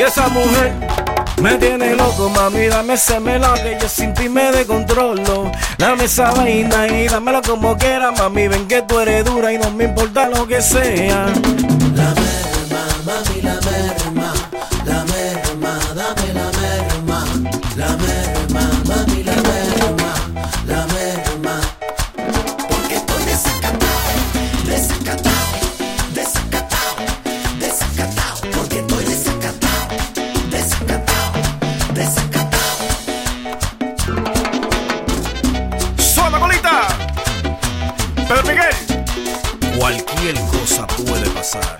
Y esa mujer me tiene loco, mami, dame ese melón que yo sin ti me descontrolo. Dame esa vaina y dámelo como quiera, mami, ven que tú eres dura y no me importa lo que sea. Cualquier cosa puede pasar.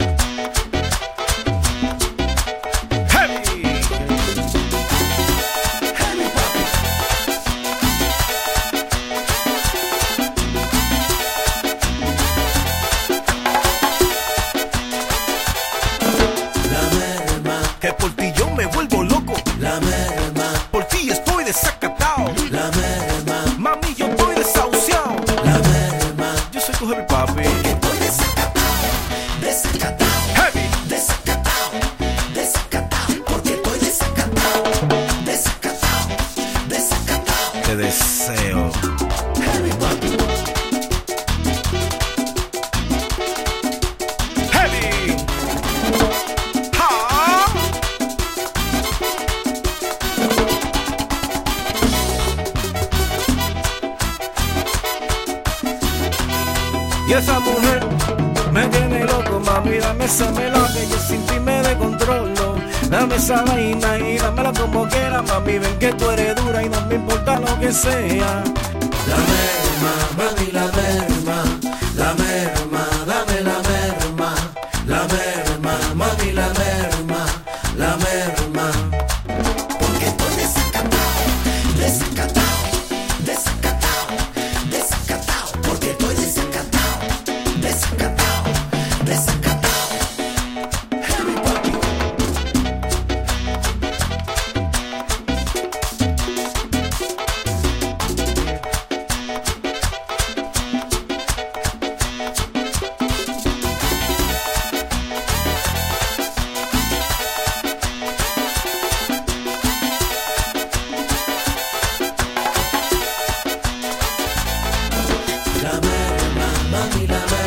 La Que por ti yo me vuelvo heavy desacatado, desacatado, desacatado, desacatado. Porque estoy desacatado, desacatado, desacatado. Te deseo. Y esa mujer me tiene loco, mami, dame esa que yo sin ti me descontrolo. Dame esa vaina y dámela como quiera, mami, ven que tú eres dura y no me importa lo que sea. Merma, mami, la mami.